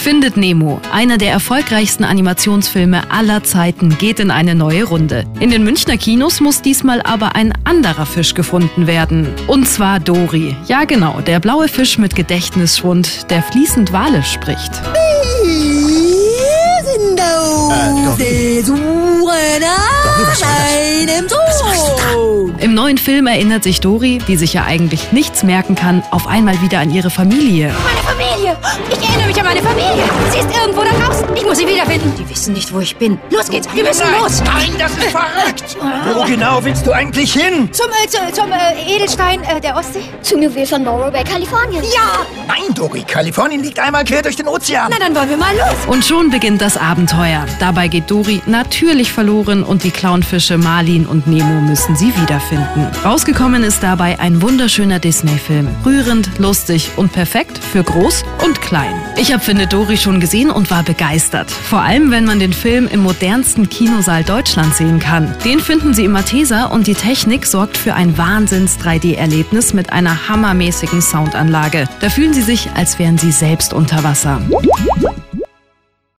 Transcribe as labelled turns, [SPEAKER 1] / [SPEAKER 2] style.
[SPEAKER 1] Findet Nemo, einer der erfolgreichsten Animationsfilme aller Zeiten, geht in eine neue Runde. In den Münchner Kinos muss diesmal aber ein anderer Fisch gefunden werden. Und zwar Dory. Ja genau, der blaue Fisch mit Gedächtnisschwund, der fließend Walisch spricht. Im neuen Film erinnert sich Dory, die sich ja eigentlich nichts merken kann, auf einmal wieder an ihre Familie.
[SPEAKER 2] Meine Familie! Ich erinnere mich an meine Familie! Sie ist irgendwo da muss sie wiederfinden! Die wissen nicht, wo ich bin. Los geht's! Wir müssen los!
[SPEAKER 3] Nein, das ist verrückt! Wo genau willst du eigentlich hin?
[SPEAKER 2] Zum, äh, zu, zum äh, Edelstein äh, der Ostsee?
[SPEAKER 4] Zum Juwel von Morro Bay, Kalifornien.
[SPEAKER 2] Ja!
[SPEAKER 3] Nein, Dori, Kalifornien liegt einmal quer durch den Ozean.
[SPEAKER 2] Na, dann wollen wir mal los!
[SPEAKER 1] Und schon beginnt das Abenteuer. Dabei geht Dory natürlich verloren und die Clownfische Marlin und Nemo müssen sie wiederfinden. Rausgekommen ist dabei ein wunderschöner Disney-Film. Rührend, lustig und perfekt für groß und klein. Ich habe Finde Dory schon gesehen und war begeistert. Vor allem, wenn man den Film im modernsten Kinosaal Deutschlands sehen kann. Den finden Sie im Mathesa und die Technik sorgt für ein Wahnsinns-3D-Erlebnis mit einer hammermäßigen Soundanlage. Da fühlen Sie sich, als wären Sie selbst unter Wasser.